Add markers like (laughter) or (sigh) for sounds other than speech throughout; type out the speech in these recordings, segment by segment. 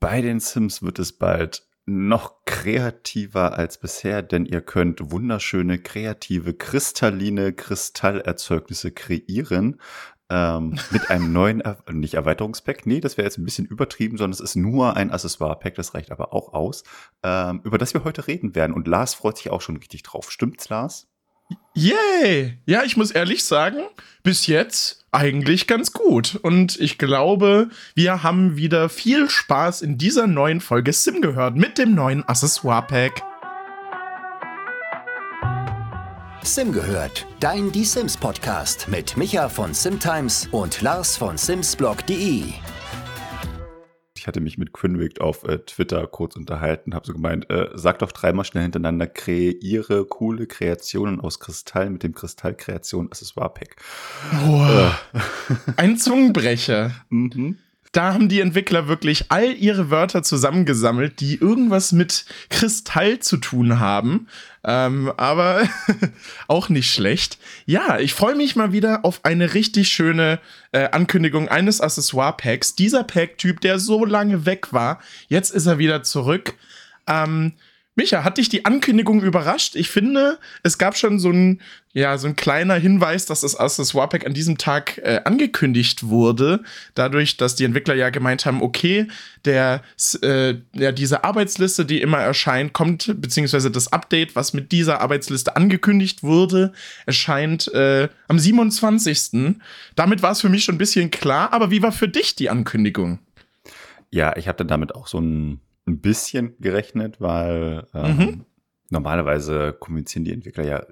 Bei den Sims wird es bald noch kreativer als bisher, denn ihr könnt wunderschöne, kreative, kristalline Kristallerzeugnisse kreieren. Ähm, (laughs) mit einem neuen, er nicht Erweiterungspack, nee, das wäre jetzt ein bisschen übertrieben, sondern es ist nur ein Accessoire-Pack, das reicht aber auch aus, ähm, über das wir heute reden werden. Und Lars freut sich auch schon richtig drauf. Stimmt's, Lars? Yay! Ja, ich muss ehrlich sagen, bis jetzt eigentlich ganz gut. Und ich glaube, wir haben wieder viel Spaß in dieser neuen Folge Sim gehört mit dem neuen Accessoire-Pack. Sim gehört, dein Die Sims Podcast mit Micha von Simtimes und Lars von Simsblog.de. Ich hatte mich mit Quinwick auf äh, Twitter kurz unterhalten, habe so gemeint, äh, sag doch dreimal schnell hintereinander, kreiere coole Kreationen aus Kristall mit dem Kristallkreation Accessoire Pack. Wow. Äh. (laughs) Ein Zungenbrecher. mhm da haben die Entwickler wirklich all ihre Wörter zusammengesammelt, die irgendwas mit Kristall zu tun haben. Ähm, aber (laughs) auch nicht schlecht. Ja, ich freue mich mal wieder auf eine richtig schöne äh, Ankündigung eines Accessoire-Packs. Dieser Pack-Typ, der so lange weg war, jetzt ist er wieder zurück. Ähm, Micha, hat dich die Ankündigung überrascht? Ich finde, es gab schon so ein, ja, so ein kleiner Hinweis, dass das Accessoire Pack an diesem Tag äh, angekündigt wurde. Dadurch, dass die Entwickler ja gemeint haben, okay, der, äh, ja, diese Arbeitsliste, die immer erscheint, kommt, beziehungsweise das Update, was mit dieser Arbeitsliste angekündigt wurde, erscheint äh, am 27. Damit war es für mich schon ein bisschen klar, aber wie war für dich die Ankündigung? Ja, ich dann damit auch so ein ein bisschen gerechnet, weil ähm, mhm. normalerweise kommunizieren die Entwickler ja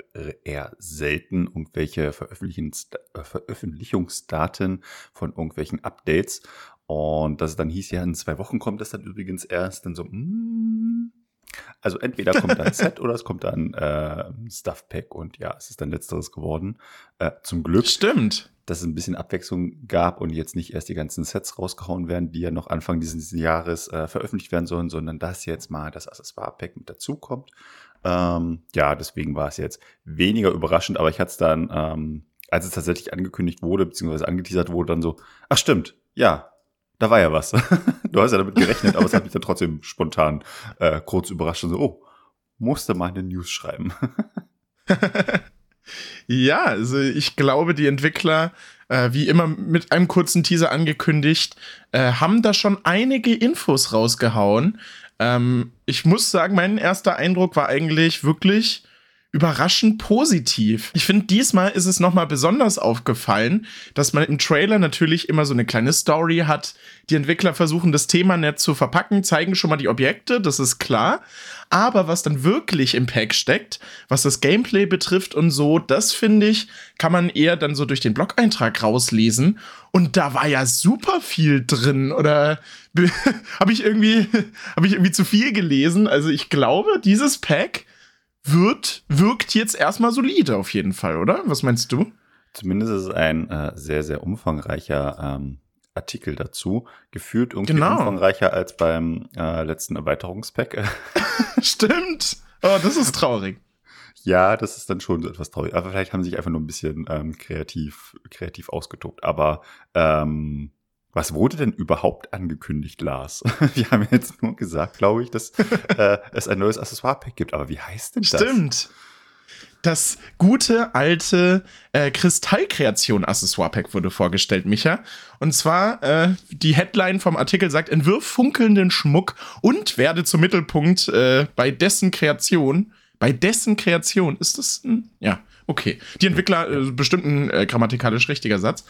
eher selten irgendwelche äh, Veröffentlichungsdaten von irgendwelchen Updates. Und dass es dann hieß, ja, in zwei Wochen kommt das dann übrigens erst, dann so, mm, also entweder kommt dann (laughs) Set oder es kommt dann äh, Stuff Pack und ja, es ist dann letzteres geworden. Äh, zum Glück. Stimmt dass es ein bisschen Abwechslung gab und jetzt nicht erst die ganzen Sets rausgehauen werden, die ja noch Anfang dieses Jahres äh, veröffentlicht werden sollen, sondern dass jetzt mal das Accessoire-Pack mit dazukommt. Ähm, ja, deswegen war es jetzt weniger überraschend, aber ich hatte es dann, ähm, als es tatsächlich angekündigt wurde, beziehungsweise angeteasert wurde, dann so, ach stimmt, ja, da war ja was. (laughs) du hast ja damit gerechnet, aber es hat mich dann trotzdem spontan äh, kurz überrascht und so, oh, musste mal eine News schreiben. (laughs) Ja, also ich glaube, die Entwickler, äh, wie immer mit einem kurzen Teaser angekündigt, äh, haben da schon einige Infos rausgehauen. Ähm, ich muss sagen, mein erster Eindruck war eigentlich wirklich überraschend positiv. Ich finde, diesmal ist es nochmal besonders aufgefallen, dass man im Trailer natürlich immer so eine kleine Story hat. Die Entwickler versuchen das Thema nett zu verpacken, zeigen schon mal die Objekte, das ist klar. Aber was dann wirklich im Pack steckt, was das Gameplay betrifft und so, das finde ich, kann man eher dann so durch den Blog-Eintrag rauslesen. Und da war ja super viel drin. Oder (laughs) habe ich irgendwie, (laughs) habe ich irgendwie zu viel gelesen? Also ich glaube, dieses Pack wird, wirkt jetzt erstmal solide auf jeden Fall, oder? Was meinst du? Zumindest ist es ein äh, sehr, sehr umfangreicher ähm, Artikel dazu. Gefühlt irgendwie genau. umfangreicher als beim äh, letzten Erweiterungspack. (laughs) (laughs) Stimmt. Oh, das ist traurig. Ja, das ist dann schon so etwas traurig. Aber vielleicht haben sie sich einfach nur ein bisschen ähm, kreativ, kreativ ausgetobt. Aber ähm, was wurde denn überhaupt angekündigt, Lars? (laughs) Wir haben jetzt nur gesagt, glaube ich, dass äh, es ein neues Accessoire-Pack gibt. Aber wie heißt denn das? Stimmt. Das gute alte äh, Kristallkreation-Accessoire-Pack wurde vorgestellt, Micha. Und zwar, äh, die Headline vom Artikel sagt, entwirf funkelnden Schmuck und werde zum Mittelpunkt äh, bei dessen Kreation. Bei dessen Kreation ist das ein, ja, Okay, die Entwickler, äh, bestimmt ein äh, grammatikalisch richtiger Satz.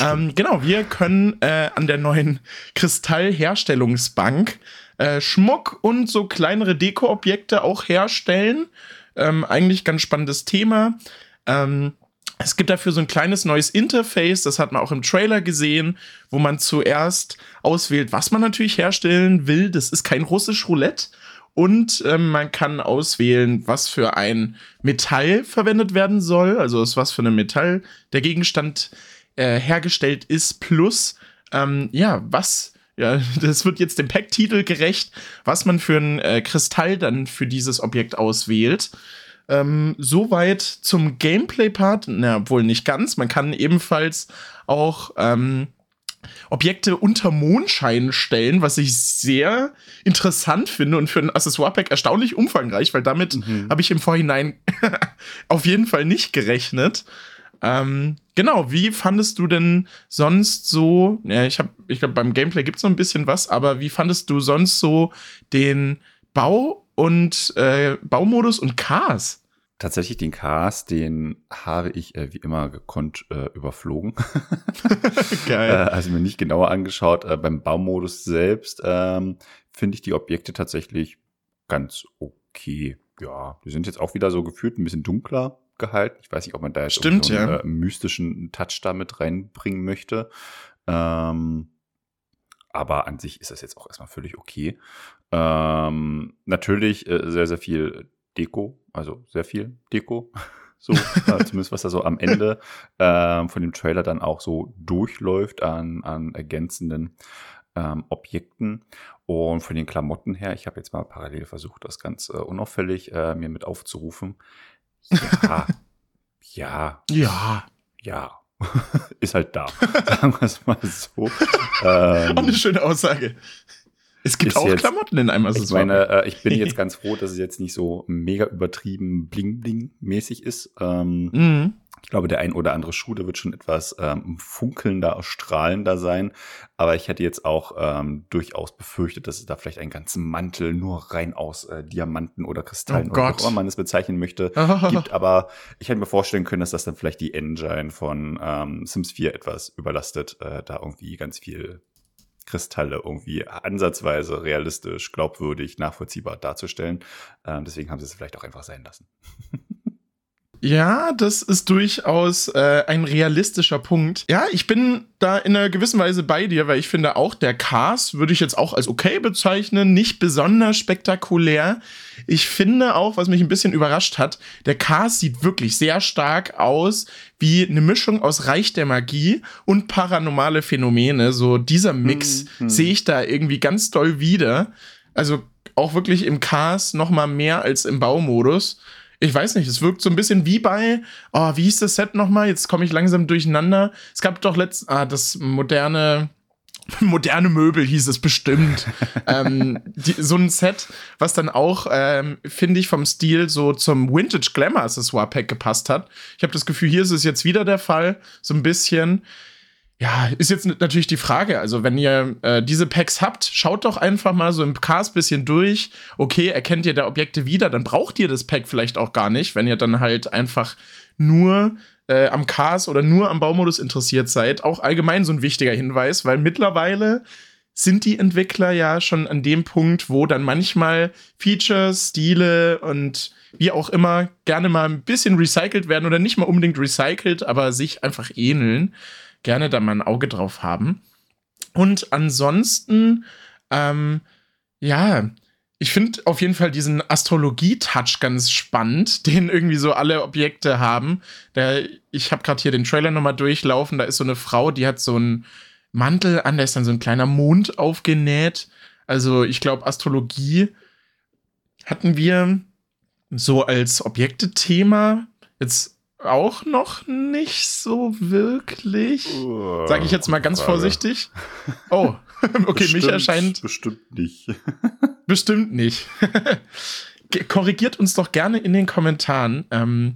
Ähm, genau, wir können äh, an der neuen Kristallherstellungsbank äh, Schmuck und so kleinere Dekoobjekte auch herstellen. Ähm, eigentlich ganz spannendes Thema. Ähm, es gibt dafür so ein kleines neues Interface, das hat man auch im Trailer gesehen, wo man zuerst auswählt, was man natürlich herstellen will. Das ist kein russisch Roulette, und ähm, man kann auswählen, was für ein Metall verwendet werden soll, also aus was für einem Metall der Gegenstand äh, hergestellt ist, plus ähm, ja, was, ja, (laughs) das wird jetzt dem Pack-Titel gerecht, was man für ein äh, Kristall dann für dieses Objekt auswählt. Ähm, soweit zum Gameplay-Part, na, wohl nicht ganz. Man kann ebenfalls auch ähm, Objekte unter Mondschein stellen, was ich sehr interessant finde und für ein Accessoire-Pack erstaunlich umfangreich, weil damit mhm. habe ich im Vorhinein (laughs) auf jeden Fall nicht gerechnet. Ähm, genau, wie fandest du denn sonst so, ja, ich habe, ich glaube, beim Gameplay gibt es noch ein bisschen was, aber wie fandest du sonst so den Bau und äh, Baumodus und Cars? Tatsächlich den Cars, den habe ich äh, wie immer gekonnt äh, überflogen. (laughs) Geil. äh, also mir nicht genauer angeschaut. Äh, beim Baumodus selbst ähm, finde ich die Objekte tatsächlich ganz okay. Ja, die sind jetzt auch wieder so gefühlt ein bisschen dunkler gehalten. Ich weiß nicht, ob man da jetzt Stimmt, so einen ja. äh, mystischen Touch da mit reinbringen möchte. Ähm, aber an sich ist das jetzt auch erstmal völlig okay. Ähm, natürlich äh, sehr, sehr viel Deko, also sehr viel Deko. (laughs) So, äh, zumindest was da so am Ende ähm, von dem Trailer dann auch so durchläuft an, an ergänzenden ähm, Objekten. Und von den Klamotten her, ich habe jetzt mal parallel versucht, das ganz äh, unauffällig äh, mir mit aufzurufen. Ja, (laughs) ja, ja, ja, (laughs) ist halt da. Sagen wir es mal so. Ähm, Auch eine schöne Aussage. Es gibt auch jetzt, Klamotten in einem Accessoire. Ich meine, äh, ich bin jetzt (laughs) ganz froh, dass es jetzt nicht so mega übertrieben bling-bling-mäßig ist. Ähm, mhm. Ich glaube, der ein oder andere Schuh, der wird schon etwas ähm, funkelnder, strahlender sein. Aber ich hätte jetzt auch ähm, durchaus befürchtet, dass es da vielleicht einen ganzen Mantel nur rein aus äh, Diamanten oder Kristallen oh oder wie auch immer man es bezeichnen möchte (laughs) gibt. Aber ich hätte mir vorstellen können, dass das dann vielleicht die Engine von ähm, Sims 4 etwas überlastet, äh, da irgendwie ganz viel Kristalle irgendwie ansatzweise realistisch, glaubwürdig, nachvollziehbar darzustellen. Ähm, deswegen haben sie es vielleicht auch einfach sein lassen. (laughs) Ja, das ist durchaus äh, ein realistischer Punkt. Ja, ich bin da in einer gewissen Weise bei dir, weil ich finde auch, der Cast würde ich jetzt auch als okay bezeichnen, nicht besonders spektakulär. Ich finde auch, was mich ein bisschen überrascht hat, der Cast sieht wirklich sehr stark aus wie eine Mischung aus Reich der Magie und paranormale Phänomene. So dieser Mix hm, hm. sehe ich da irgendwie ganz doll wieder. Also auch wirklich im Cast noch mal mehr als im Baumodus ich weiß nicht, es wirkt so ein bisschen wie bei, oh, wie hieß das Set nochmal? Jetzt komme ich langsam durcheinander. Es gab doch letzt, ah, das moderne, (laughs) moderne Möbel hieß es bestimmt. (laughs) ähm, die, so ein Set, was dann auch, ähm, finde ich, vom Stil so zum Vintage Glamour Accessoire Pack gepasst hat. Ich habe das Gefühl, hier ist es jetzt wieder der Fall, so ein bisschen. Ja, ist jetzt natürlich die Frage. Also, wenn ihr äh, diese Packs habt, schaut doch einfach mal so im Cast bisschen durch. Okay, erkennt ihr da Objekte wieder, dann braucht ihr das Pack vielleicht auch gar nicht, wenn ihr dann halt einfach nur äh, am Cast oder nur am Baumodus interessiert seid. Auch allgemein so ein wichtiger Hinweis, weil mittlerweile sind die Entwickler ja schon an dem Punkt, wo dann manchmal Features, Stile und wie auch immer gerne mal ein bisschen recycelt werden oder nicht mal unbedingt recycelt, aber sich einfach ähneln gerne da mal ein Auge drauf haben. Und ansonsten, ähm, ja, ich finde auf jeden Fall diesen Astrologie-Touch ganz spannend, (laughs) den irgendwie so alle Objekte haben. Der, ich habe gerade hier den Trailer nochmal durchlaufen. Da ist so eine Frau, die hat so einen Mantel an, da ist dann so ein kleiner Mond aufgenäht. Also ich glaube, Astrologie hatten wir so als Objekte-Thema. Jetzt auch noch nicht so wirklich. Uh, Sage ich jetzt mal ganz vorsichtig. Oh, (laughs) okay, bestimmt, mich erscheint. Bestimmt nicht. (laughs) bestimmt nicht. (laughs) Korrigiert uns doch gerne in den Kommentaren. Ähm,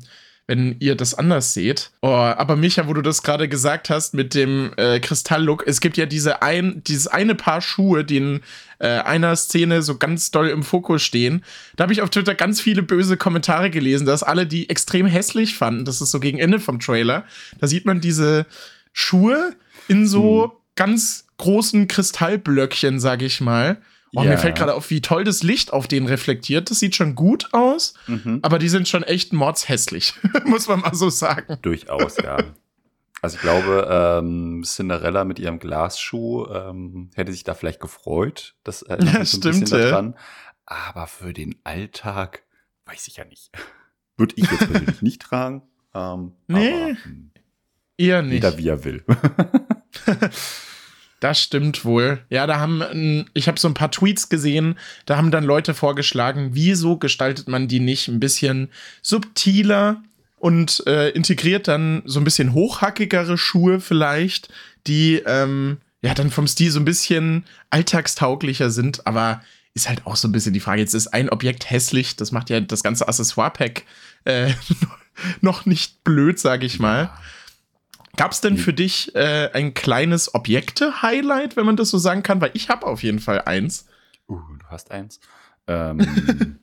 wenn ihr das anders seht. Oh, aber Micha, wo du das gerade gesagt hast mit dem äh, Kristalllook, es gibt ja diese ein, dieses eine Paar Schuhe, die in äh, einer Szene so ganz doll im Fokus stehen. Da habe ich auf Twitter ganz viele böse Kommentare gelesen, dass alle die extrem hässlich fanden. Das ist so gegen Ende vom Trailer. Da sieht man diese Schuhe in so hm. ganz großen Kristallblöckchen, sag ich mal. Oh, ja. mir fällt gerade auf, wie toll das Licht auf denen reflektiert. Das sieht schon gut aus, mhm. aber die sind schon echt mordshässlich, (laughs) muss man mal so sagen. Durchaus, ja. Also ich glaube, ähm, Cinderella mit ihrem Glasschuh ähm, hätte sich da vielleicht gefreut. Das äh, (laughs) ja, so stimmt. Daran. Aber für den Alltag weiß ich ja nicht. Würde ich jetzt persönlich nicht tragen. Ähm, nee, aber, hm, eher nicht. Jeder wie er will. (laughs) Das stimmt wohl. Ja, da haben, ich habe so ein paar Tweets gesehen, da haben dann Leute vorgeschlagen, wieso gestaltet man die nicht ein bisschen subtiler und äh, integriert dann so ein bisschen hochhackigere Schuhe vielleicht, die ähm, ja, dann vom Stil so ein bisschen alltagstauglicher sind, aber ist halt auch so ein bisschen die Frage. Jetzt ist ein Objekt hässlich, das macht ja das ganze Accessoire-Pack äh, (laughs) noch nicht blöd, sag ich mal. Gab es denn für dich äh, ein kleines Objekte-Highlight, wenn man das so sagen kann? Weil ich habe auf jeden Fall eins. Uh, du hast eins. Ähm, (laughs)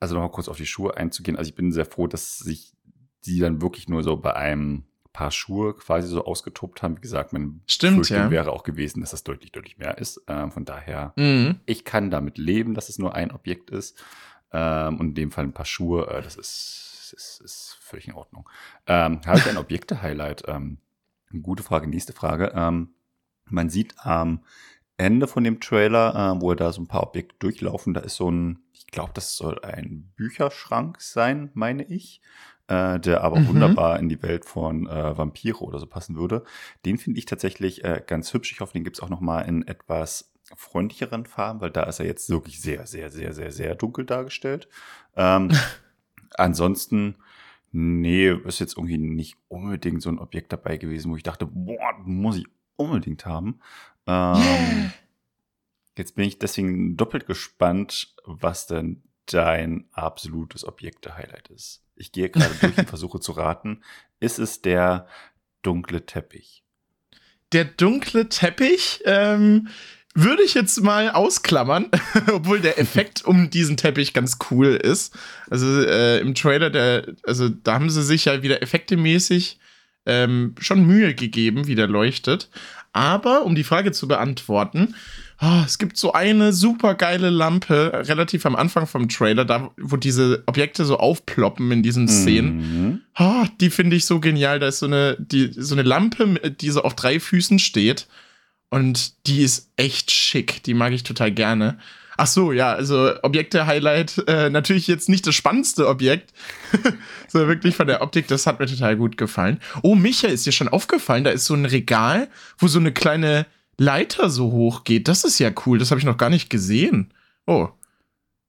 also nochmal kurz auf die Schuhe einzugehen. Also ich bin sehr froh, dass sich die dann wirklich nur so bei einem Paar Schuhe quasi so ausgetobt haben. Wie gesagt, mein Stimmt, ja. wäre auch gewesen, dass das deutlich, deutlich mehr ist. Ähm, von daher, mhm. ich kann damit leben, dass es nur ein Objekt ist. Ähm, und in dem Fall ein paar Schuhe, äh, das ist, ist, ist völlig in Ordnung. Ähm, habe ich ein Objekte-Highlight? Ähm, gute Frage, nächste Frage. Ähm, man sieht am Ende von dem Trailer, äh, wo er da so ein paar Objekte durchlaufen, da ist so ein, ich glaube, das soll ein Bücherschrank sein, meine ich äh, der aber mhm. wunderbar in die Welt von äh, Vampire oder so passen würde. Den finde ich tatsächlich äh, ganz hübsch. Ich hoffe, den gibt es auch noch mal in etwas freundlicheren Farben, weil da ist er jetzt wirklich sehr, sehr, sehr, sehr, sehr dunkel dargestellt. Ähm, (laughs) ansonsten, nee, ist jetzt irgendwie nicht unbedingt so ein Objekt dabei gewesen, wo ich dachte, boah, muss ich unbedingt haben. Ähm, yeah. Jetzt bin ich deswegen doppelt gespannt, was denn dein absolutes Objekte-Highlight ist. Ich gehe gerade durch und (laughs) versuche zu raten. Ist es der dunkle Teppich? Der dunkle Teppich ähm, würde ich jetzt mal ausklammern, (laughs) obwohl der Effekt um diesen Teppich ganz cool ist. Also äh, im Trailer, der, also da haben sie sich ja wieder effektemäßig ähm, schon Mühe gegeben, wie der leuchtet. Aber um die Frage zu beantworten, oh, es gibt so eine super geile Lampe, relativ am Anfang vom Trailer, da wo diese Objekte so aufploppen in diesen Szenen. Mhm. Oh, die finde ich so genial. Da ist so eine, die, so eine Lampe, die so auf drei Füßen steht. Und die ist echt schick. Die mag ich total gerne. Ach so, ja, also Objekte-Highlight, äh, natürlich jetzt nicht das spannendste Objekt, (laughs) sondern wirklich von der Optik, das hat mir total gut gefallen. Oh, Micha, ist dir schon aufgefallen, da ist so ein Regal, wo so eine kleine Leiter so hoch geht. Das ist ja cool. Das habe ich noch gar nicht gesehen. Oh.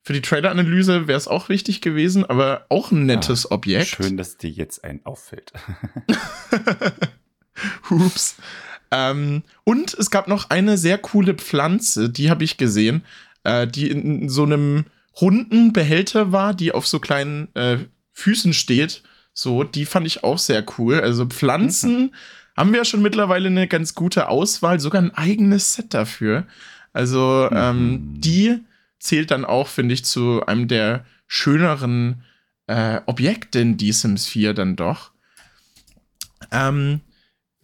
Für die Trailer-Analyse wäre es auch wichtig gewesen, aber auch ein nettes ah, Objekt. Schön, dass dir jetzt ein auffällt. (laughs) (laughs) Hups. Ähm, und es gab noch eine sehr coole Pflanze, die habe ich gesehen, äh, die in so einem runden Behälter war, die auf so kleinen äh, Füßen steht. So, die fand ich auch sehr cool. Also Pflanzen mhm haben wir ja schon mittlerweile eine ganz gute Auswahl, sogar ein eigenes Set dafür. Also ähm, mhm. die zählt dann auch, finde ich, zu einem der schöneren äh, Objekte in die Sims 4 dann doch. Ähm,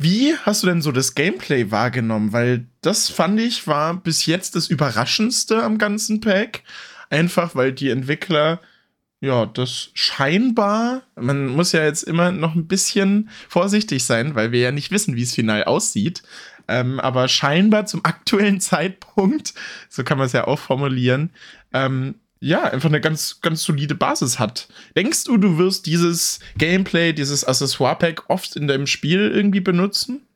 wie hast du denn so das Gameplay wahrgenommen? Weil das fand ich war bis jetzt das Überraschendste am ganzen Pack. Einfach weil die Entwickler ja, das scheinbar, man muss ja jetzt immer noch ein bisschen vorsichtig sein, weil wir ja nicht wissen, wie es final aussieht. Ähm, aber scheinbar zum (laughs) aktuellen Zeitpunkt, so kann man es ja auch formulieren, ähm, ja, einfach eine ganz, ganz solide Basis hat. Denkst du, du wirst dieses Gameplay, dieses Accessoire-Pack oft in deinem Spiel irgendwie benutzen?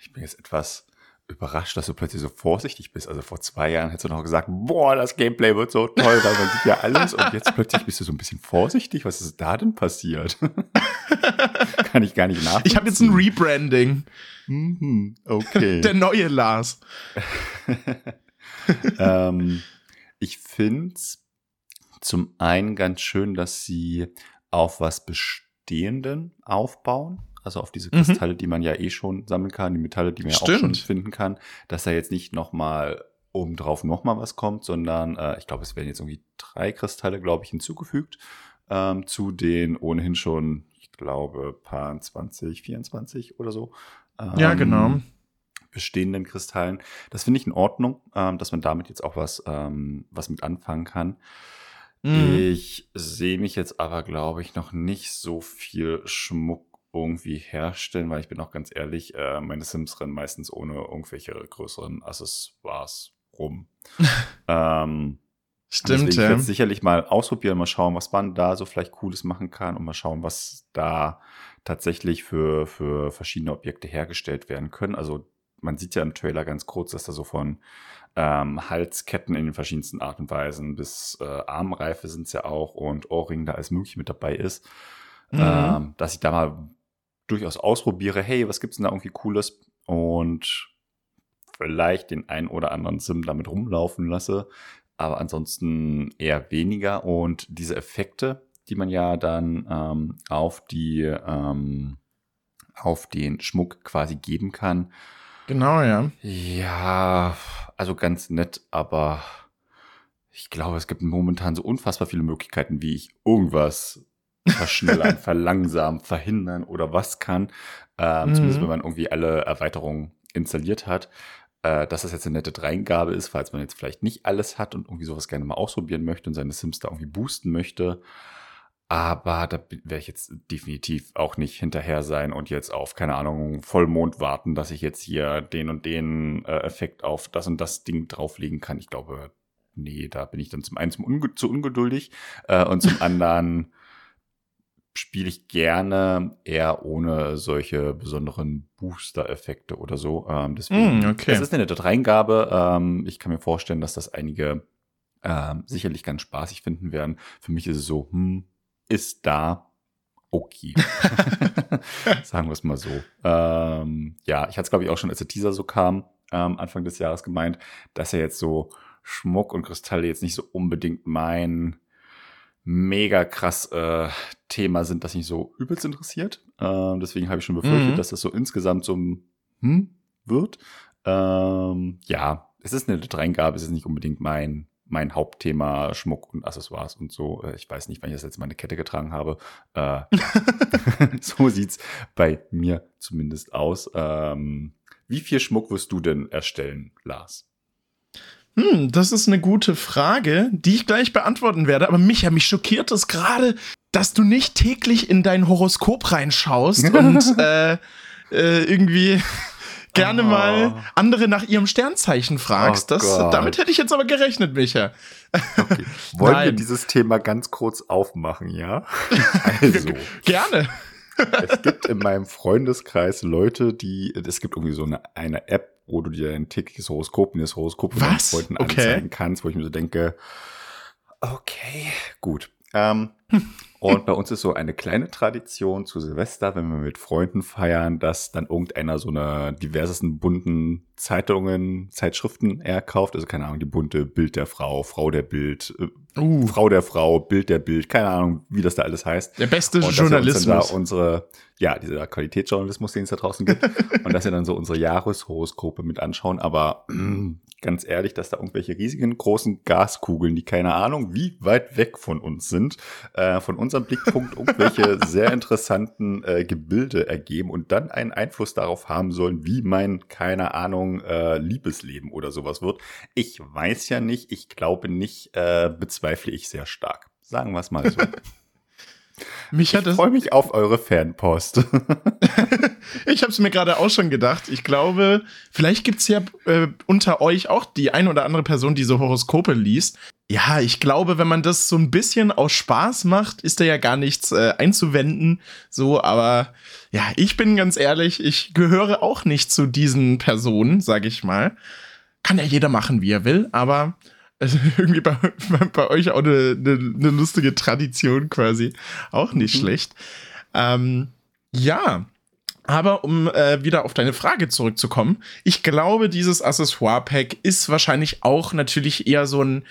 Ich bin jetzt etwas überrascht, dass du plötzlich so vorsichtig bist. Also vor zwei Jahren hättest du noch gesagt, boah, das Gameplay wird so toll, weil man sieht ja alles. Und jetzt plötzlich bist du so ein bisschen vorsichtig. Was ist da denn passiert? (laughs) Kann ich gar nicht nachvollziehen. Ich habe jetzt ein Rebranding. Mhm, okay. Der neue Lars. (laughs) ähm, ich finde es zum einen ganz schön, dass sie auf was Bestehenden aufbauen also auf diese mhm. Kristalle, mhm. die man ja eh schon sammeln kann, die Metalle, die man ja auch schon finden kann, dass da jetzt nicht nochmal obendrauf nochmal was kommt, sondern äh, ich glaube, es werden jetzt irgendwie drei Kristalle, glaube ich, hinzugefügt ähm, zu den ohnehin schon, ich glaube, paar 20, 24 oder so. Ähm, ja, genau. Bestehenden Kristallen. Das finde ich in Ordnung, ähm, dass man damit jetzt auch was, ähm, was mit anfangen kann. Mhm. Ich sehe mich jetzt aber, glaube ich, noch nicht so viel Schmuck irgendwie herstellen, weil ich bin auch ganz ehrlich, äh, meine Sims rennen meistens ohne irgendwelche größeren Accessoires rum. (laughs) ähm, Stimmt, ja. Ich werde sicherlich mal ausprobieren, mal schauen, was man da so vielleicht Cooles machen kann und mal schauen, was da tatsächlich für, für verschiedene Objekte hergestellt werden können. Also man sieht ja im Trailer ganz kurz, dass da so von ähm, Halsketten in den verschiedensten Arten und Weisen bis äh, Armreife sind es ja auch und Ohrring da alles mögliche mit dabei ist. Mhm. Ähm, dass ich da mal durchaus ausprobiere, hey, was gibt's denn da irgendwie Cooles? und vielleicht den ein oder anderen Sim damit rumlaufen lasse, aber ansonsten eher weniger. Und diese Effekte, die man ja dann ähm, auf die ähm, auf den Schmuck quasi geben kann. Genau, ja. Ja, also ganz nett, aber ich glaube, es gibt momentan so unfassbar viele Möglichkeiten, wie ich irgendwas verschnellern, (laughs) verlangsamen, verhindern oder was kann. Ähm, mhm. Zumindest wenn man irgendwie alle Erweiterungen installiert hat. Äh, dass das jetzt eine nette Dreingabe ist, falls man jetzt vielleicht nicht alles hat und irgendwie sowas gerne mal ausprobieren möchte und seine Sims da irgendwie boosten möchte. Aber da werde ich jetzt definitiv auch nicht hinterher sein und jetzt auf, keine Ahnung, Vollmond warten, dass ich jetzt hier den und den äh, Effekt auf das und das Ding drauflegen kann. Ich glaube, nee, da bin ich dann zum einen zum Unge zu ungeduldig äh, und zum (laughs) anderen spiele ich gerne eher ohne solche besonderen Booster-Effekte oder so. Ähm, deswegen, mm, okay. es ist eine nette Dreingabe. Ähm, ich kann mir vorstellen, dass das einige ähm, sicherlich ganz spaßig finden werden. Für mich ist es so, hm, ist da okay. (laughs) Sagen wir es mal so. Ähm, ja, ich hatte es, glaube ich, auch schon, als der Teaser so kam, ähm, Anfang des Jahres gemeint, dass er jetzt so Schmuck und Kristalle jetzt nicht so unbedingt mein mega krass äh, Thema sind, das mich so übelst interessiert. Ähm, deswegen habe ich schon befürchtet, mhm. dass das so insgesamt so ein hm wird. Ähm, ja, es ist eine Dreingabe, es ist nicht unbedingt mein mein Hauptthema Schmuck und Accessoires und so. Äh, ich weiß nicht, wann ich das letzte Mal eine Kette getragen habe. Äh, (laughs) so sieht's bei mir zumindest aus. Ähm, wie viel Schmuck wirst du denn erstellen, Lars? Hm, das ist eine gute Frage, die ich gleich beantworten werde. Aber Micha, mich schockiert es gerade, dass du nicht täglich in dein Horoskop reinschaust und (laughs) äh, äh, irgendwie gerne oh. mal andere nach ihrem Sternzeichen fragst. Oh das, damit hätte ich jetzt aber gerechnet, Micha. Okay. Wollen Nein. wir dieses Thema ganz kurz aufmachen, ja? (laughs) Also. gerne. es gibt in meinem Freundeskreis Leute, die, es gibt irgendwie so eine, eine App, wo du dir ein tägliches Horoskop und das Horoskop von deinen Freunden okay. anzeigen kannst, wo ich mir so denke, okay, gut. Ähm, und bei uns ist so eine kleine Tradition zu Silvester, wenn wir mit Freunden feiern, dass dann irgendeiner so eine diversesten bunten Zeitungen, Zeitschriften er kauft. Also keine Ahnung, die bunte Bild der Frau, Frau der Bild, äh, uh. Frau der Frau, Bild der Bild, keine Ahnung, wie das da alles heißt. Der beste und Journalismus. Da unsere, ja, dieser Qualitätsjournalismus, den es da draußen gibt. (laughs) und dass wir dann so unsere Jahreshoroskope mit anschauen. Aber (clears throat) ganz ehrlich, dass da irgendwelche riesigen großen Gaskugeln, die keine Ahnung, wie weit weg von uns sind, äh, von unserem Blickpunkt irgendwelche (laughs) sehr interessanten äh, Gebilde ergeben und dann einen Einfluss darauf haben sollen, wie mein, keine Ahnung, äh, Liebesleben oder sowas wird. Ich weiß ja nicht, ich glaube nicht, äh, bezweifle ich sehr stark. Sagen wir es mal so. (laughs) Mich hat ich freue mich auf eure Fanpost. (laughs) ich habe es mir gerade auch schon gedacht. Ich glaube, vielleicht gibt's ja äh, unter euch auch die ein oder andere Person, die so Horoskope liest. Ja, ich glaube, wenn man das so ein bisschen aus Spaß macht, ist da ja gar nichts äh, einzuwenden. So, aber ja, ich bin ganz ehrlich, ich gehöre auch nicht zu diesen Personen, sag ich mal. Kann ja jeder machen, wie er will, aber also (laughs) irgendwie bei, bei, euch auch eine, eine, eine, lustige Tradition quasi. Auch nicht mhm. schlecht. Ähm, ja. Aber um äh, wieder auf deine Frage zurückzukommen, ich glaube, dieses Accessoire-Pack ist wahrscheinlich auch natürlich eher so ein,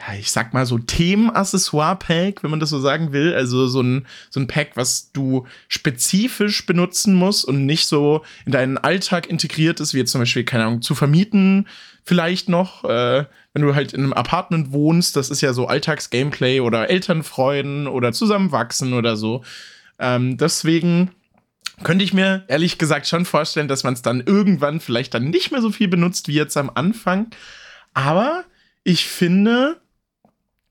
ja, ich sag mal so Themen-Accessoire-Pack, wenn man das so sagen will. Also so ein, so ein Pack, was du spezifisch benutzen musst und nicht so in deinen Alltag integriert ist, wie jetzt zum Beispiel, keine Ahnung, zu vermieten, vielleicht noch. Äh, wenn du halt in einem Apartment wohnst, das ist ja so Alltagsgameplay oder Elternfreuden oder Zusammenwachsen oder so. Ähm, deswegen könnte ich mir ehrlich gesagt schon vorstellen, dass man es dann irgendwann vielleicht dann nicht mehr so viel benutzt wie jetzt am Anfang. Aber ich finde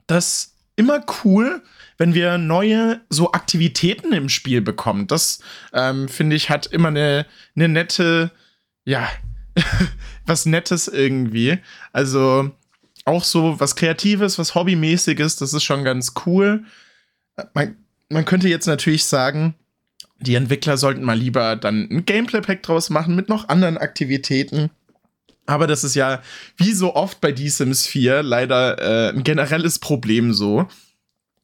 das immer cool, wenn wir neue so Aktivitäten im Spiel bekommen. Das ähm, finde ich hat immer eine, eine nette, ja, (laughs) was Nettes irgendwie. Also auch so was Kreatives, was Hobbymäßiges, das ist schon ganz cool. Man, man könnte jetzt natürlich sagen, die Entwickler sollten mal lieber dann ein Gameplay-Pack draus machen mit noch anderen Aktivitäten. Aber das ist ja wie so oft bei The Sims 4 leider äh, ein generelles Problem so.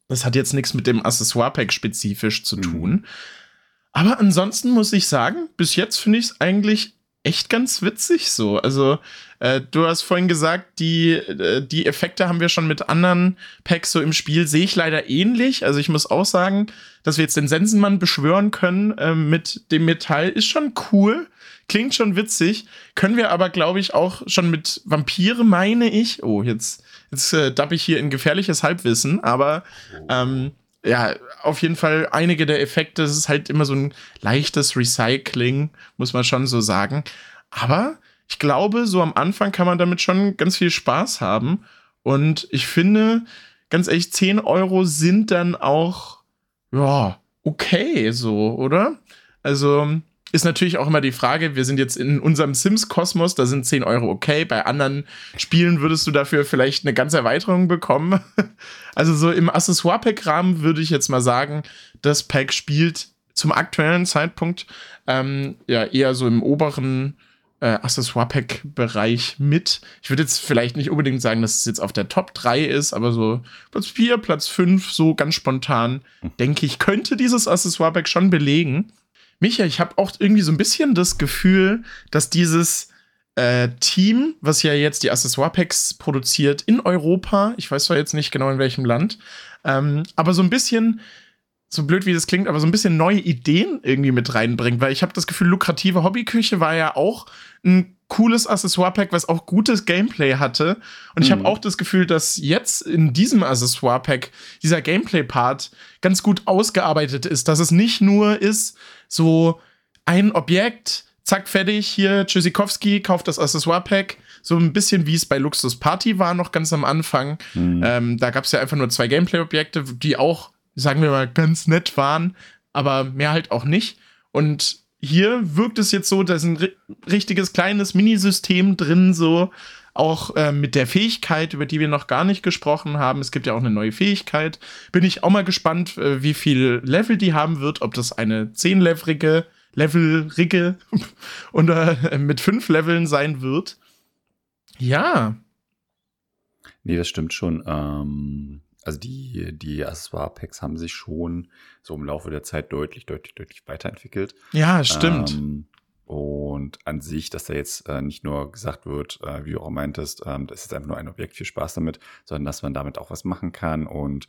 Das hat jetzt nichts mit dem Accessoire-Pack spezifisch zu mhm. tun. Mhm. Aber ansonsten muss ich sagen, bis jetzt finde ich es eigentlich echt ganz witzig so. Also, äh, du hast vorhin gesagt, die, äh, die Effekte haben wir schon mit anderen Packs so im Spiel, sehe ich leider ähnlich. Also, ich muss auch sagen, dass wir jetzt den Sensenmann beschwören können äh, mit dem Metall, ist schon cool. Klingt schon witzig. Können wir aber, glaube ich, auch schon mit Vampire, meine ich. Oh, jetzt, jetzt äh, dapp ich hier in gefährliches Halbwissen, aber ähm, ja, auf jeden Fall einige der Effekte, es ist halt immer so ein leichtes Recycling, muss man schon so sagen. Aber ich glaube, so am Anfang kann man damit schon ganz viel Spaß haben. Und ich finde, ganz ehrlich, 10 Euro sind dann auch, ja, okay, so, oder? Also, ist natürlich auch immer die Frage, wir sind jetzt in unserem Sims-Kosmos, da sind 10 Euro okay. Bei anderen Spielen würdest du dafür vielleicht eine ganze Erweiterung bekommen. (laughs) Also so im Accessoire-Pack-Rahmen würde ich jetzt mal sagen, das Pack spielt zum aktuellen Zeitpunkt ähm, ja eher so im oberen äh, Accessoire-Pack-Bereich mit. Ich würde jetzt vielleicht nicht unbedingt sagen, dass es jetzt auf der Top 3 ist, aber so Platz 4, Platz 5, so ganz spontan, denke ich, könnte dieses Accessoire-Pack schon belegen. Micha, ich habe auch irgendwie so ein bisschen das Gefühl, dass dieses äh, Team, was ja jetzt die Accessoire-Packs produziert in Europa, ich weiß zwar jetzt nicht genau in welchem Land, ähm, aber so ein bisschen, so blöd wie das klingt, aber so ein bisschen neue Ideen irgendwie mit reinbringt, weil ich habe das Gefühl, lukrative Hobbyküche war ja auch ein cooles Accessoire-Pack, was auch gutes Gameplay hatte. Und ich habe mhm. auch das Gefühl, dass jetzt in diesem Accessoire-Pack dieser Gameplay-Part ganz gut ausgearbeitet ist, dass es nicht nur ist, so ein Objekt, zack, fertig, hier Tschüssikowski kauft das Accessoire-Pack. So ein bisschen wie es bei Luxus Party war, noch ganz am Anfang. Mhm. Ähm, da gab es ja einfach nur zwei Gameplay-Objekte, die auch, sagen wir mal, ganz nett waren, aber mehr halt auch nicht. Und hier wirkt es jetzt so, da ist ein richtiges kleines Minisystem drin, so auch äh, mit der Fähigkeit, über die wir noch gar nicht gesprochen haben. Es gibt ja auch eine neue Fähigkeit. Bin ich auch mal gespannt, äh, wie viel Level die haben wird, ob das eine 10-levelige, Levelrige (laughs) oder äh, mit 5 Leveln sein wird. Ja. Nee, das stimmt schon. Ähm, also die, die Accessoire-Packs haben sich schon so im Laufe der Zeit deutlich, deutlich, deutlich weiterentwickelt. Ja, stimmt. Ähm, und an sich, dass da jetzt äh, nicht nur gesagt wird, äh, wie du auch meintest, ähm, das ist einfach nur ein Objekt, viel Spaß damit, sondern dass man damit auch was machen kann und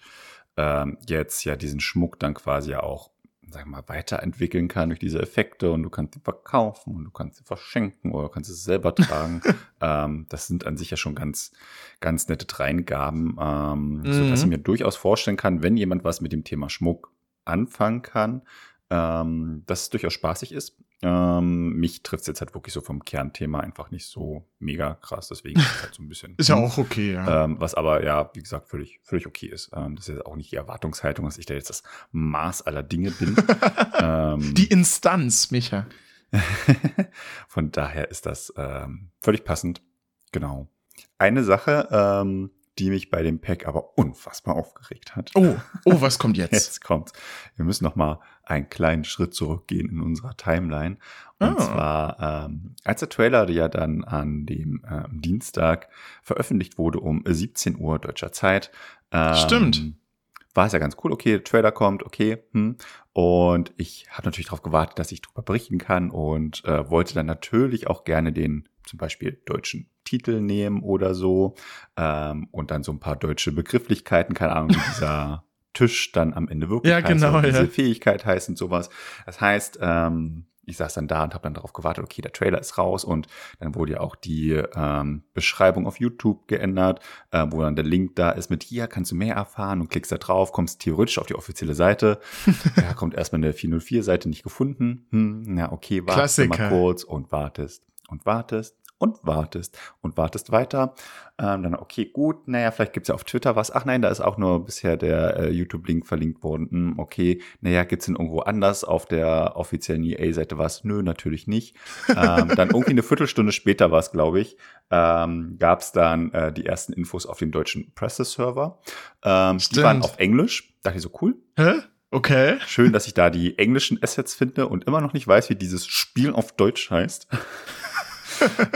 ähm, jetzt ja diesen Schmuck dann quasi auch sagen wir mal, weiterentwickeln kann durch diese Effekte und du kannst sie verkaufen und du kannst sie verschenken oder kannst sie selber tragen. (laughs) ähm, das sind an sich ja schon ganz, ganz nette Dreingaben, ähm, mhm. so dass ich mir durchaus vorstellen kann, wenn jemand was mit dem Thema Schmuck anfangen kann, ähm, dass es durchaus spaßig ist. Ähm, mich trifft es jetzt halt wirklich so vom Kernthema einfach nicht so mega krass, deswegen ist halt so ein bisschen. (laughs) ist ja auch okay, ja. Ähm, was aber, ja, wie gesagt, völlig, völlig okay ist. Ähm, das ist jetzt auch nicht die Erwartungshaltung, dass ich da jetzt das Maß aller Dinge bin. (laughs) Ähm, die Instanz, Micha. (laughs) Von daher ist das ähm, völlig passend. Genau. Eine Sache, ähm, die mich bei dem Pack aber unfassbar aufgeregt hat. Oh, oh, was kommt jetzt? (laughs) jetzt kommt. Wir müssen noch mal einen kleinen Schritt zurückgehen in unserer Timeline. Und oh. zwar, ähm, als der Trailer ja dann an dem äh, Dienstag veröffentlicht wurde um 17 Uhr deutscher Zeit. Ähm, Stimmt. War es ja ganz cool, okay, der Trailer kommt, okay. Hm. Und ich habe natürlich darauf gewartet, dass ich darüber berichten kann und äh, wollte dann natürlich auch gerne den zum Beispiel deutschen Titel nehmen oder so ähm, und dann so ein paar deutsche Begrifflichkeiten, keine Ahnung, wie dieser (laughs) Tisch dann am Ende wirklich ja, heißt, genau, diese ja. Fähigkeit heißt und sowas. Das heißt, ähm, ich saß dann da und habe dann darauf gewartet, okay, der Trailer ist raus und dann wurde ja auch die ähm, Beschreibung auf YouTube geändert, äh, wo dann der Link da ist mit hier kannst du mehr erfahren und klickst da drauf, kommst theoretisch auf die offizielle Seite. (laughs) ja, kommt erstmal eine 404-Seite nicht gefunden. Hm, na okay, wartest mal kurz und wartest und wartest und wartest und wartest weiter. Ähm, dann, okay, gut, naja, vielleicht gibt's ja auf Twitter was. Ach nein, da ist auch nur bisher der äh, YouTube-Link verlinkt worden. Hm, okay, naja, gibt's denn irgendwo anders auf der offiziellen EA-Seite was? Nö, natürlich nicht. ähm, dann irgendwie eine Viertelstunde später war es, glaube ich, ähm, gab dann äh, die ersten Infos auf den deutschen Presse-Server. Ähm, die waren auf Englisch. Dachte ich so, cool. Hä? Okay. Schön, dass ich da die englischen Assets finde und immer noch nicht weiß, wie dieses Spiel auf Deutsch heißt.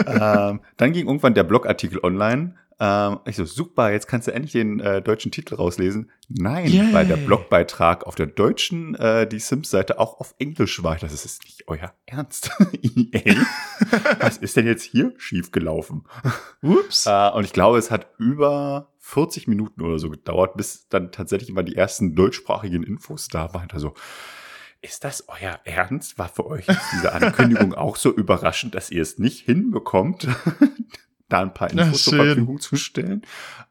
Ähm, dann ging irgendwann der Blogartikel online, Ähm, ich so, super, jetzt kannst du endlich den äh, deutschen Titel rauslesen. Nein, Yay. weil der Blogbeitrag auf der deutschen äh, die Sims-Seite auch auf Englisch war. Das ist nicht euer Ernst. (laughs) EA? (laughs) Was ist denn jetzt hier schiefgelaufen? Ups. Äh, und ich glaube, es hat über 40 Minuten oder so gedauert, bis dann tatsächlich mal die ersten deutschsprachigen Infos da waren. Also, ist das euer Ernst? War für euch diese (laughs) Ankündigung auch so überraschend, dass ihr es nicht hinbekommt, (laughs) da ein paar Infos zur Verfügung zu stellen?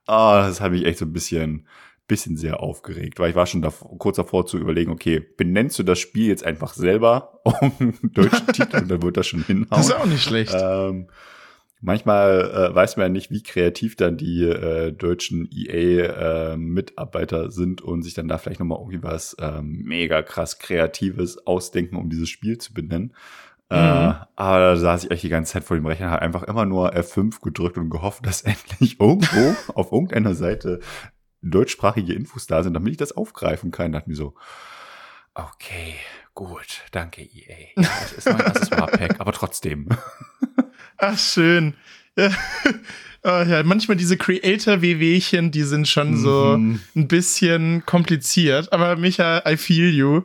Oh, das hat mich echt so ein bisschen, bisschen sehr aufgeregt, weil ich war schon davor, kurz davor zu überlegen, okay, benennst du das Spiel jetzt einfach selber (laughs) um einen deutschen Titel und dann wird das schon hinhauen. Das ist auch nicht schlecht. Ähm, Manchmal äh, weiß man ja nicht, wie kreativ dann die äh, deutschen EA-Mitarbeiter äh, sind und sich dann da vielleicht nochmal irgendwie was äh, mega krass Kreatives ausdenken, um dieses Spiel zu benennen. Äh, mhm. Aber da saß ich echt die ganze Zeit vor dem Rechner, habe einfach immer nur F5 gedrückt und gehofft, dass (laughs) endlich irgendwo auf irgendeiner Seite deutschsprachige Infos da sind, damit ich das aufgreifen kann. Da dachte mir so, okay, gut, danke EA. Das ist mein Accessoire-Pack, aber trotzdem. Ach, schön. Ja. (laughs) Oh, ja, manchmal diese Creator-WWchen, die sind schon mhm. so ein bisschen kompliziert. Aber Micha, I feel you.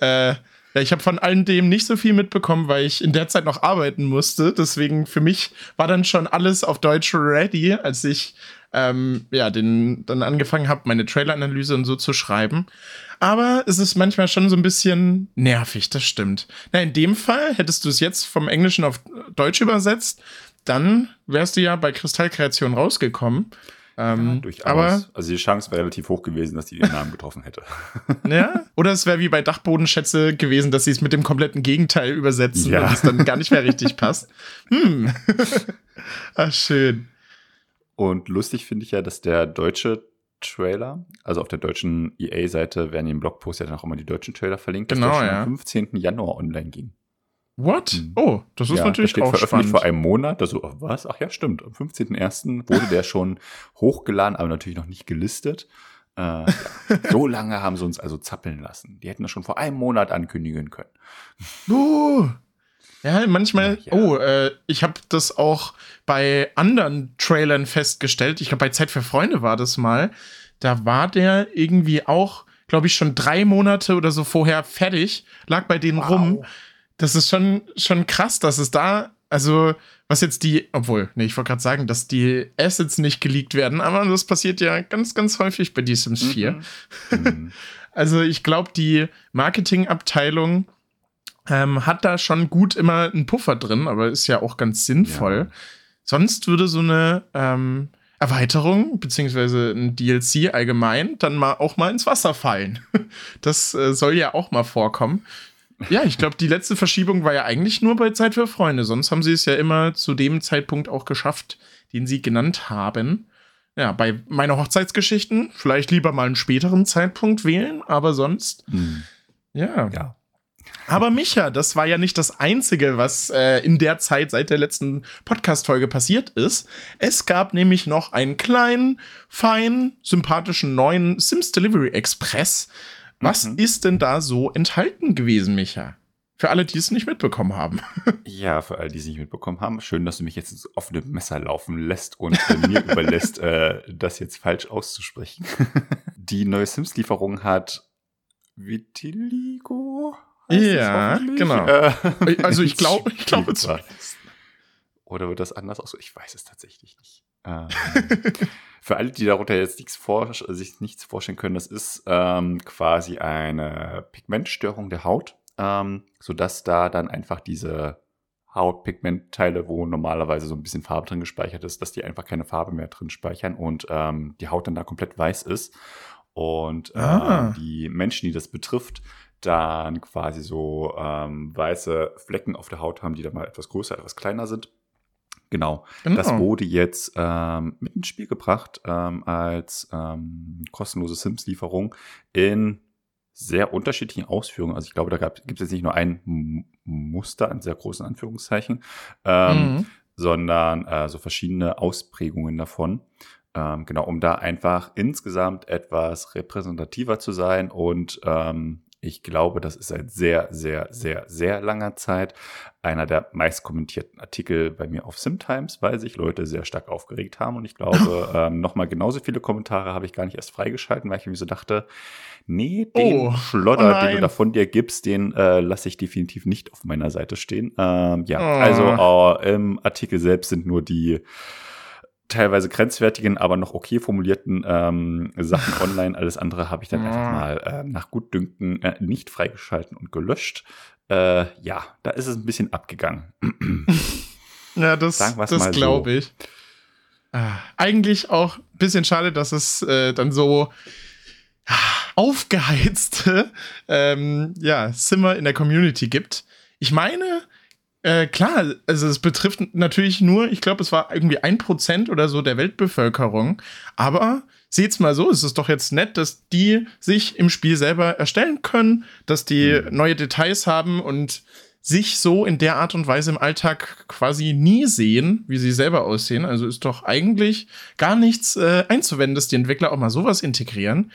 Äh, ja, ich habe von all dem nicht so viel mitbekommen, weil ich in der Zeit noch arbeiten musste. Deswegen für mich war dann schon alles auf Deutsch ready, als ich ähm, ja, den, dann angefangen habe, meine Trailer-Analyse und so zu schreiben. Aber es ist manchmal schon so ein bisschen nervig, das stimmt. Na, in dem Fall hättest du es jetzt vom Englischen auf Deutsch übersetzt, dann wärst du ja bei Kristallkreation rausgekommen. Ähm, ja, durchaus. Aber, also die Chance wäre relativ hoch gewesen, dass die den Namen getroffen hätte. (laughs) ja, oder es wäre wie bei Dachbodenschätze gewesen, dass sie es mit dem kompletten Gegenteil übersetzen ja. und es dann gar nicht mehr richtig passt. Hm. Ach, (laughs) schön. Und lustig finde ich ja, dass der deutsche Trailer, also auf der deutschen EA-Seite werden im Blogpost ja dann auch immer die deutschen Trailer verlinkt, genau, dass der schon ja. am 15. Januar online ging. What? Mhm. Oh, das ist ja, natürlich das steht auch veröffentlicht spannend. vor einem Monat. Also, was? Ach ja, stimmt. Am 15.01. wurde der schon (laughs) hochgeladen, aber natürlich noch nicht gelistet. Äh, (laughs) so lange haben sie uns also zappeln lassen. Die hätten das schon vor einem Monat ankündigen können. Uh, ja, manchmal. Ja. Oh, äh, ich habe das auch bei anderen Trailern festgestellt. Ich glaube, bei Zeit für Freunde war das mal. Da war der irgendwie auch, glaube ich, schon drei Monate oder so vorher fertig, lag bei denen wow. rum. Das ist schon, schon krass, dass es da, also, was jetzt die, obwohl, nee, ich wollte gerade sagen, dass die Assets nicht geleakt werden, aber das passiert ja ganz, ganz häufig bei The Sims 4. Mhm. (laughs) Mhm. also, ich glaube, die Marketingabteilung ähm, hat da schon gut immer einen Puffer drin, aber ist ja auch ganz sinnvoll. Ja. Sonst würde so eine ähm, Erweiterung beziehungsweise ein DLC allgemein dann mal auch mal ins Wasser fallen. (laughs) Das äh, soll ja auch mal vorkommen. Ja, ich glaube, die letzte Verschiebung war ja eigentlich nur bei Zeit für Freunde. Sonst haben sie es ja immer zu dem Zeitpunkt auch geschafft, den sie genannt haben. Ja, bei meiner Hochzeitsgeschichten vielleicht lieber mal einen späteren Zeitpunkt wählen, aber sonst. Hm. Ja. Ja. Aber Micha, das war ja nicht das Einzige, was äh, in der Zeit seit der letzten Podcast-Folge passiert ist. Es gab nämlich noch einen kleinen, feinen, sympathischen neuen Sims Delivery Express. Was mhm. ist denn da so enthalten gewesen, Micha? Für alle, die es nicht mitbekommen haben. (laughs) Ja, für alle, die es nicht mitbekommen haben. Schön, dass du mich jetzt ins offene Messer laufen lässt und äh, mir (laughs) überlässt, äh, das jetzt falsch auszusprechen. (laughs) die neue Sims-Lieferung hat Vitiligo ja, genau. Äh, also ich (laughs) glaube, ich glaube (laughs) Oder wird das anders aus? Ich weiß es tatsächlich nicht. Ähm, (laughs) für alle, die darunter jetzt nichts vor, sich nichts vorstellen können, das ist ähm, quasi eine Pigmentstörung der Haut, ähm, sodass da dann einfach diese Hautpigmentteile, wo normalerweise so ein bisschen Farbe drin gespeichert ist, dass die einfach keine Farbe mehr drin speichern und ähm, die Haut dann da komplett weiß ist. Und äh, ah. die Menschen, die das betrifft, dann quasi so ähm, weiße Flecken auf der Haut haben, die dann mal etwas größer, etwas kleiner sind. Genau. genau. Das wurde jetzt ähm, mit ins Spiel gebracht ähm, als ähm, kostenlose Sims-Lieferung in sehr unterschiedlichen Ausführungen. Also ich glaube, da gibt es jetzt nicht nur ein M Muster, an sehr großen Anführungszeichen, ähm, mhm. sondern äh, so verschiedene Ausprägungen davon. Ähm, genau, um da einfach insgesamt etwas repräsentativer zu sein und ähm, Ich glaube, das ist seit sehr, sehr, sehr, sehr langer Zeit einer der meist kommentierten Artikel bei mir auf SimTimes, weil sich Leute sehr stark aufgeregt haben. Und ich glaube, (laughs) ähm, nochmal genauso viele Kommentare habe ich gar nicht erst freigeschalten, weil ich mir so dachte, nee, den oh, Schlodder, oh den du da von dir gibst, den äh, lasse ich definitiv nicht auf meiner Seite stehen. Ähm, ja, oh. also oh, im Artikel selbst sind nur die teilweise grenzwertigen, aber noch okay formulierten ähm, Sachen (laughs) online. Alles andere habe ich dann einfach mal äh, nach Gutdünken äh, nicht freigeschalten und gelöscht. Äh, ja, da ist es ein bisschen abgegangen. (clears throat) ja, das, das glaube so. ich. Ah, eigentlich auch ein bisschen schade, dass es äh, dann so ah, aufgeheizte (laughs) ähm, ja, Zimmer in der Community gibt. Ich meine, äh, klar, also es betrifft natürlich nur, ich glaube, es war irgendwie ein Prozent oder so der Weltbevölkerung. Aber seht's mal so, es ist doch jetzt nett, dass die sich im Spiel selber erstellen können, dass die mhm. neue Details haben und sich so in der Art und Weise im Alltag quasi nie sehen, wie sie selber aussehen. Also ist doch eigentlich gar nichts äh, einzuwenden, dass die Entwickler auch mal sowas integrieren.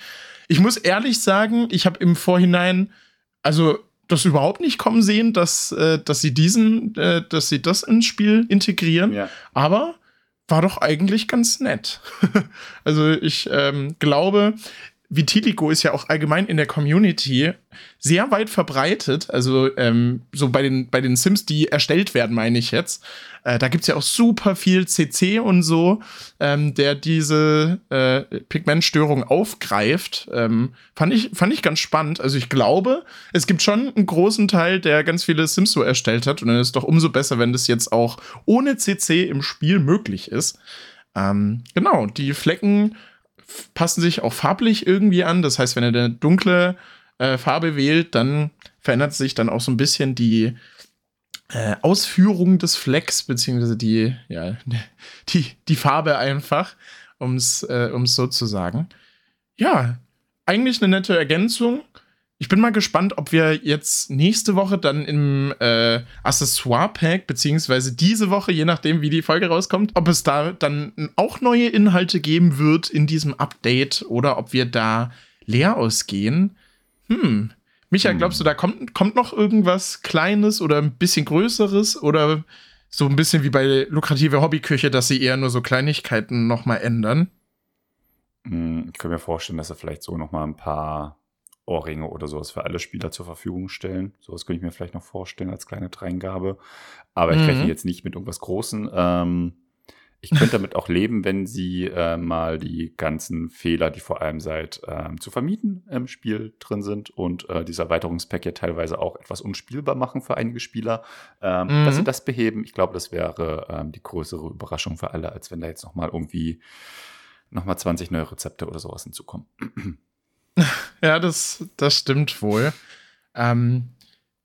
Ich muss ehrlich sagen, ich habe im Vorhinein, also das überhaupt nicht kommen sehen, dass, äh, dass sie diesen, äh, dass sie das ins Spiel integrieren. Ja. Aber war doch eigentlich ganz nett. (laughs) also ich ähm, glaube, Vitiligo ist ja auch allgemein in der Community sehr weit verbreitet. Also ähm, so bei den, bei den Sims, die erstellt werden, meine ich jetzt. Äh, da gibt es ja auch super viel CC und so, ähm, der diese äh, Pigmentstörung aufgreift. Ähm, fand, ich, fand ich ganz spannend. Also ich glaube, es gibt schon einen großen Teil, der ganz viele Sims so erstellt hat. Und dann ist es doch umso besser, wenn das jetzt auch ohne CC im Spiel möglich ist. Ähm, genau, die Flecken passen sich auch farblich irgendwie an. Das heißt, wenn er eine dunkle äh, Farbe wählt, dann verändert sich dann auch so ein bisschen die äh, Ausführung des Flecks, beziehungsweise die, ja, (laughs) die, die Farbe einfach, um es äh, so zu sagen. Ja, eigentlich eine nette Ergänzung. Ich bin mal gespannt, ob wir jetzt nächste Woche dann im äh, Accessoire-Pack, beziehungsweise diese Woche, je nachdem, wie die Folge rauskommt, ob es da dann auch neue Inhalte geben wird in diesem Update oder ob wir da leer ausgehen. Hm. Micha, hm. glaubst du, da kommt, kommt noch irgendwas Kleines oder ein bisschen Größeres oder so ein bisschen wie bei lukrative Hobbyküche, dass sie eher nur so Kleinigkeiten nochmal ändern? Hm, ich könnte mir vorstellen, dass er vielleicht so nochmal ein paar Ohrringe oder sowas für alle Spieler zur Verfügung stellen. Sowas könnte ich mir vielleicht noch vorstellen als kleine Dreingabe. Aber ich mhm. rechne jetzt nicht mit irgendwas Großen. Ähm, ich könnte damit auch leben, wenn sie äh, mal die ganzen Fehler, die vor allem seit ähm, zu vermieten im Spiel drin sind und äh, dieser Erweiterungspack ja teilweise auch etwas unspielbar machen für einige Spieler, ähm, mhm. dass sie das beheben. Ich glaube, das wäre ähm, die größere Überraschung für alle, als wenn da jetzt noch mal irgendwie noch mal 20 neue Rezepte oder sowas hinzukommen. (laughs) ja, das, das stimmt wohl. Ähm,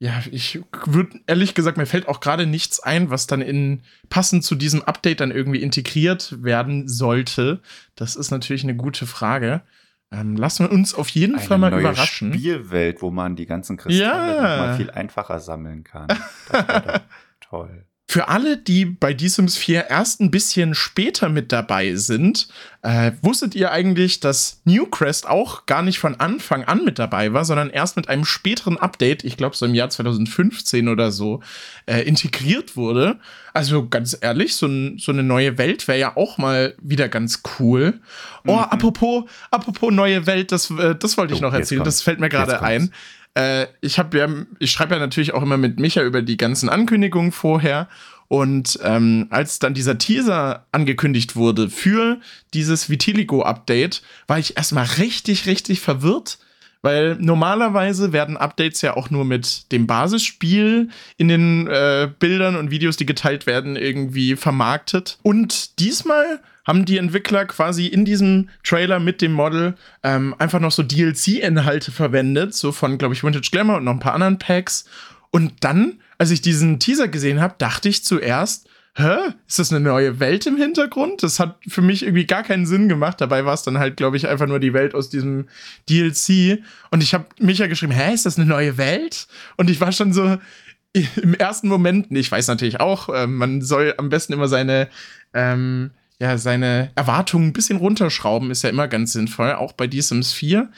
ja, ich würde ehrlich gesagt, mir fällt auch gerade nichts ein, was dann in passend zu diesem Update dann irgendwie integriert werden sollte. Das ist natürlich eine gute Frage. Ähm, lassen wir uns auf jeden eine Fall mal neue überraschen. Spielwelt, wo man die ganzen Kristalle ja. mal viel einfacher sammeln kann. Das (laughs) toll. Für alle, die bei Die Sims 4 erst ein bisschen später mit dabei sind, äh, wusstet ihr eigentlich, dass Newcrest auch gar nicht von Anfang an mit dabei war, sondern erst mit einem späteren Update, ich glaube so im Jahr 2015 oder so, äh, integriert wurde? Also ganz ehrlich, so, so eine neue Welt wäre ja auch mal wieder ganz cool. Oh, mhm. apropos, apropos neue Welt, das, äh, das wollte ich oh, noch erzählen, das fällt mir gerade ein. Äh, ich habe ja, ich schreibe ja natürlich auch immer mit Micha über die ganzen Ankündigungen vorher. Und ähm, als dann dieser Teaser angekündigt wurde für dieses Vitiligo-Update, war ich erstmal richtig, richtig verwirrt. Weil normalerweise werden Updates ja auch nur mit dem Basisspiel in den äh, Bildern und Videos, die geteilt werden, irgendwie vermarktet. Und diesmal haben die Entwickler quasi in diesem Trailer mit dem Model ähm, einfach noch so DLC-Inhalte verwendet, so von, glaube ich, Vintage Glamour und noch ein paar anderen Packs. Und dann, als ich diesen Teaser gesehen habe, dachte ich zuerst, hä, ist das eine neue Welt im Hintergrund? Das hat für mich irgendwie gar keinen Sinn gemacht. Dabei war es dann halt, glaube ich, einfach nur die Welt aus diesem DLC. Und ich habe mich ja geschrieben, hä, ist das eine neue Welt? Und ich war schon so (laughs) im ersten Moment, ich weiß natürlich auch, äh, man soll am besten immer seine ähm, ja, seine Erwartungen ein bisschen runterschrauben, ist ja immer ganz sinnvoll, auch bei The Sims 4.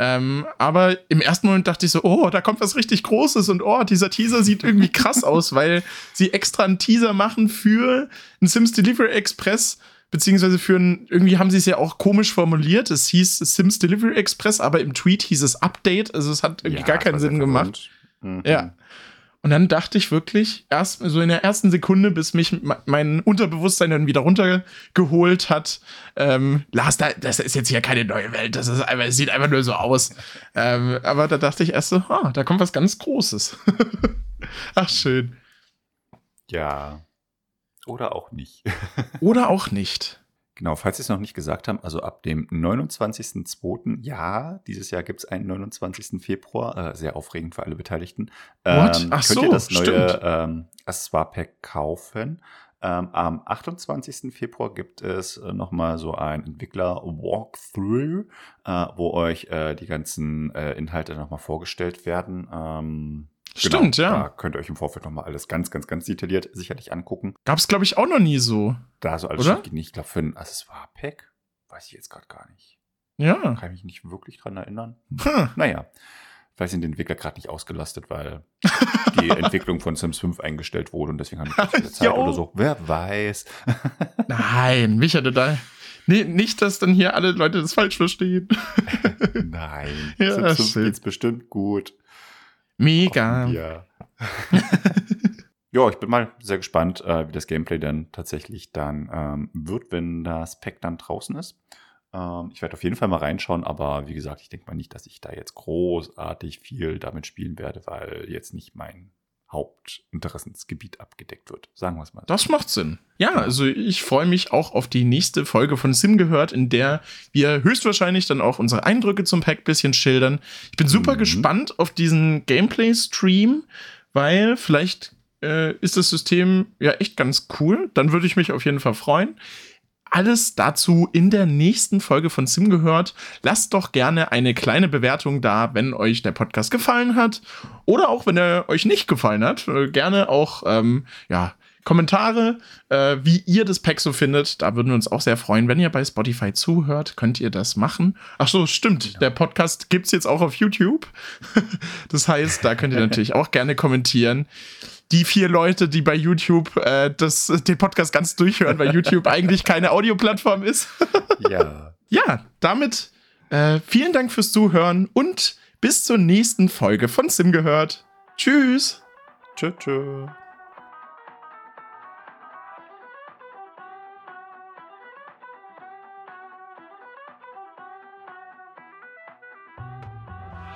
Ähm, aber im ersten Moment dachte ich so, oh, da kommt was richtig Großes und oh, dieser Teaser sieht irgendwie krass aus, (laughs) weil sie extra einen Teaser machen für einen Sims Delivery Express, beziehungsweise für ein, irgendwie haben sie es ja auch komisch formuliert. Es hieß Sims Delivery Express, aber im Tweet hieß es Update, also es hat irgendwie ja, gar keinen Sinn gemacht. Mhm. Ja. Und dann dachte ich wirklich, erst so in der ersten Sekunde, bis mich mein Unterbewusstsein dann wieder runtergeholt hat, ähm, Lars, da, das ist jetzt hier keine neue Welt, das ist einfach, es sieht einfach nur so aus. Ähm, aber da dachte ich erst so, ah, da kommt was ganz Großes. (laughs) Ach, schön. Ja. Oder auch nicht. (laughs) Oder auch nicht. Genau, falls Sie es noch nicht gesagt haben, also ab dem 29.02., ja, dieses Jahr gibt es einen 29. Februar, äh, sehr aufregend für alle Beteiligten. What? Ähm, Ach könnt so, ihr das neue ähm, Accessoire-Pack kaufen. Ähm, am 28. Februar gibt es äh, nochmal so ein Entwickler-Walkthrough, äh, wo euch äh, die ganzen äh, Inhalte nochmal vorgestellt werden. Ähm, Genau, Stimmt, ja. Da könnt ihr euch im Vorfeld nochmal alles ganz, ganz, ganz detailliert sicherlich angucken. Gab es, glaube ich, auch noch nie so. Da so alles oder? nicht. Ich glaube, für ein Accessoire-Pack weiß ich jetzt gerade gar nicht. Ja. Kann ich mich nicht wirklich dran erinnern. Hm. Naja. Vielleicht sind die Entwickler gerade nicht ausgelastet, weil (laughs) die Entwicklung von Sims 5 eingestellt wurde und deswegen haben die nicht viele (laughs) Zeit oder so. Wer weiß. (laughs) Nein, Micha, da. Nee, nicht, dass dann hier alle Leute das falsch verstehen. Nein. Ja, Sims 5 geht's bestimmt gut. Mega. Ja. (laughs) ja, ich bin mal sehr gespannt, äh, wie das Gameplay dann tatsächlich dann ähm, wird, wenn das Pack dann draußen ist. Ähm, ich werde auf jeden Fall mal reinschauen, aber wie gesagt, ich denke mal nicht, dass ich da jetzt großartig viel damit spielen werde, weil jetzt nicht mein Hauptinteressensgebiet abgedeckt wird. Sagen wir es mal. Das macht Sinn. Ja, also ich freue mich auch auf die nächste Folge von Sim gehört, in der wir höchstwahrscheinlich dann auch unsere Eindrücke zum Pack bisschen schildern. Ich bin super mhm. gespannt auf diesen Gameplay-Stream, weil vielleicht äh, ist das System ja echt ganz cool. Dann würde ich mich auf jeden Fall freuen alles dazu in der nächsten Folge von Sim gehört. Lasst doch gerne eine kleine Bewertung da, wenn euch der Podcast gefallen hat. Oder auch, wenn er euch nicht gefallen hat. Äh, gerne auch, ähm, ja, Kommentare, äh, wie ihr das Pack so findet. Da würden wir uns auch sehr freuen. Wenn ihr bei Spotify zuhört, könnt ihr das machen. Ach so, stimmt. Ja. Der Podcast gibt's jetzt auch auf YouTube. (laughs) das heißt, da könnt ihr (laughs) natürlich auch gerne kommentieren die vier Leute, die bei YouTube äh, das, den Podcast ganz durchhören, weil YouTube (laughs) eigentlich keine Audioplattform ist. (laughs) ja. Ja, damit äh, vielen Dank fürs Zuhören und bis zur nächsten Folge von Sim gehört. Tschüss. Tschüss. tschüss.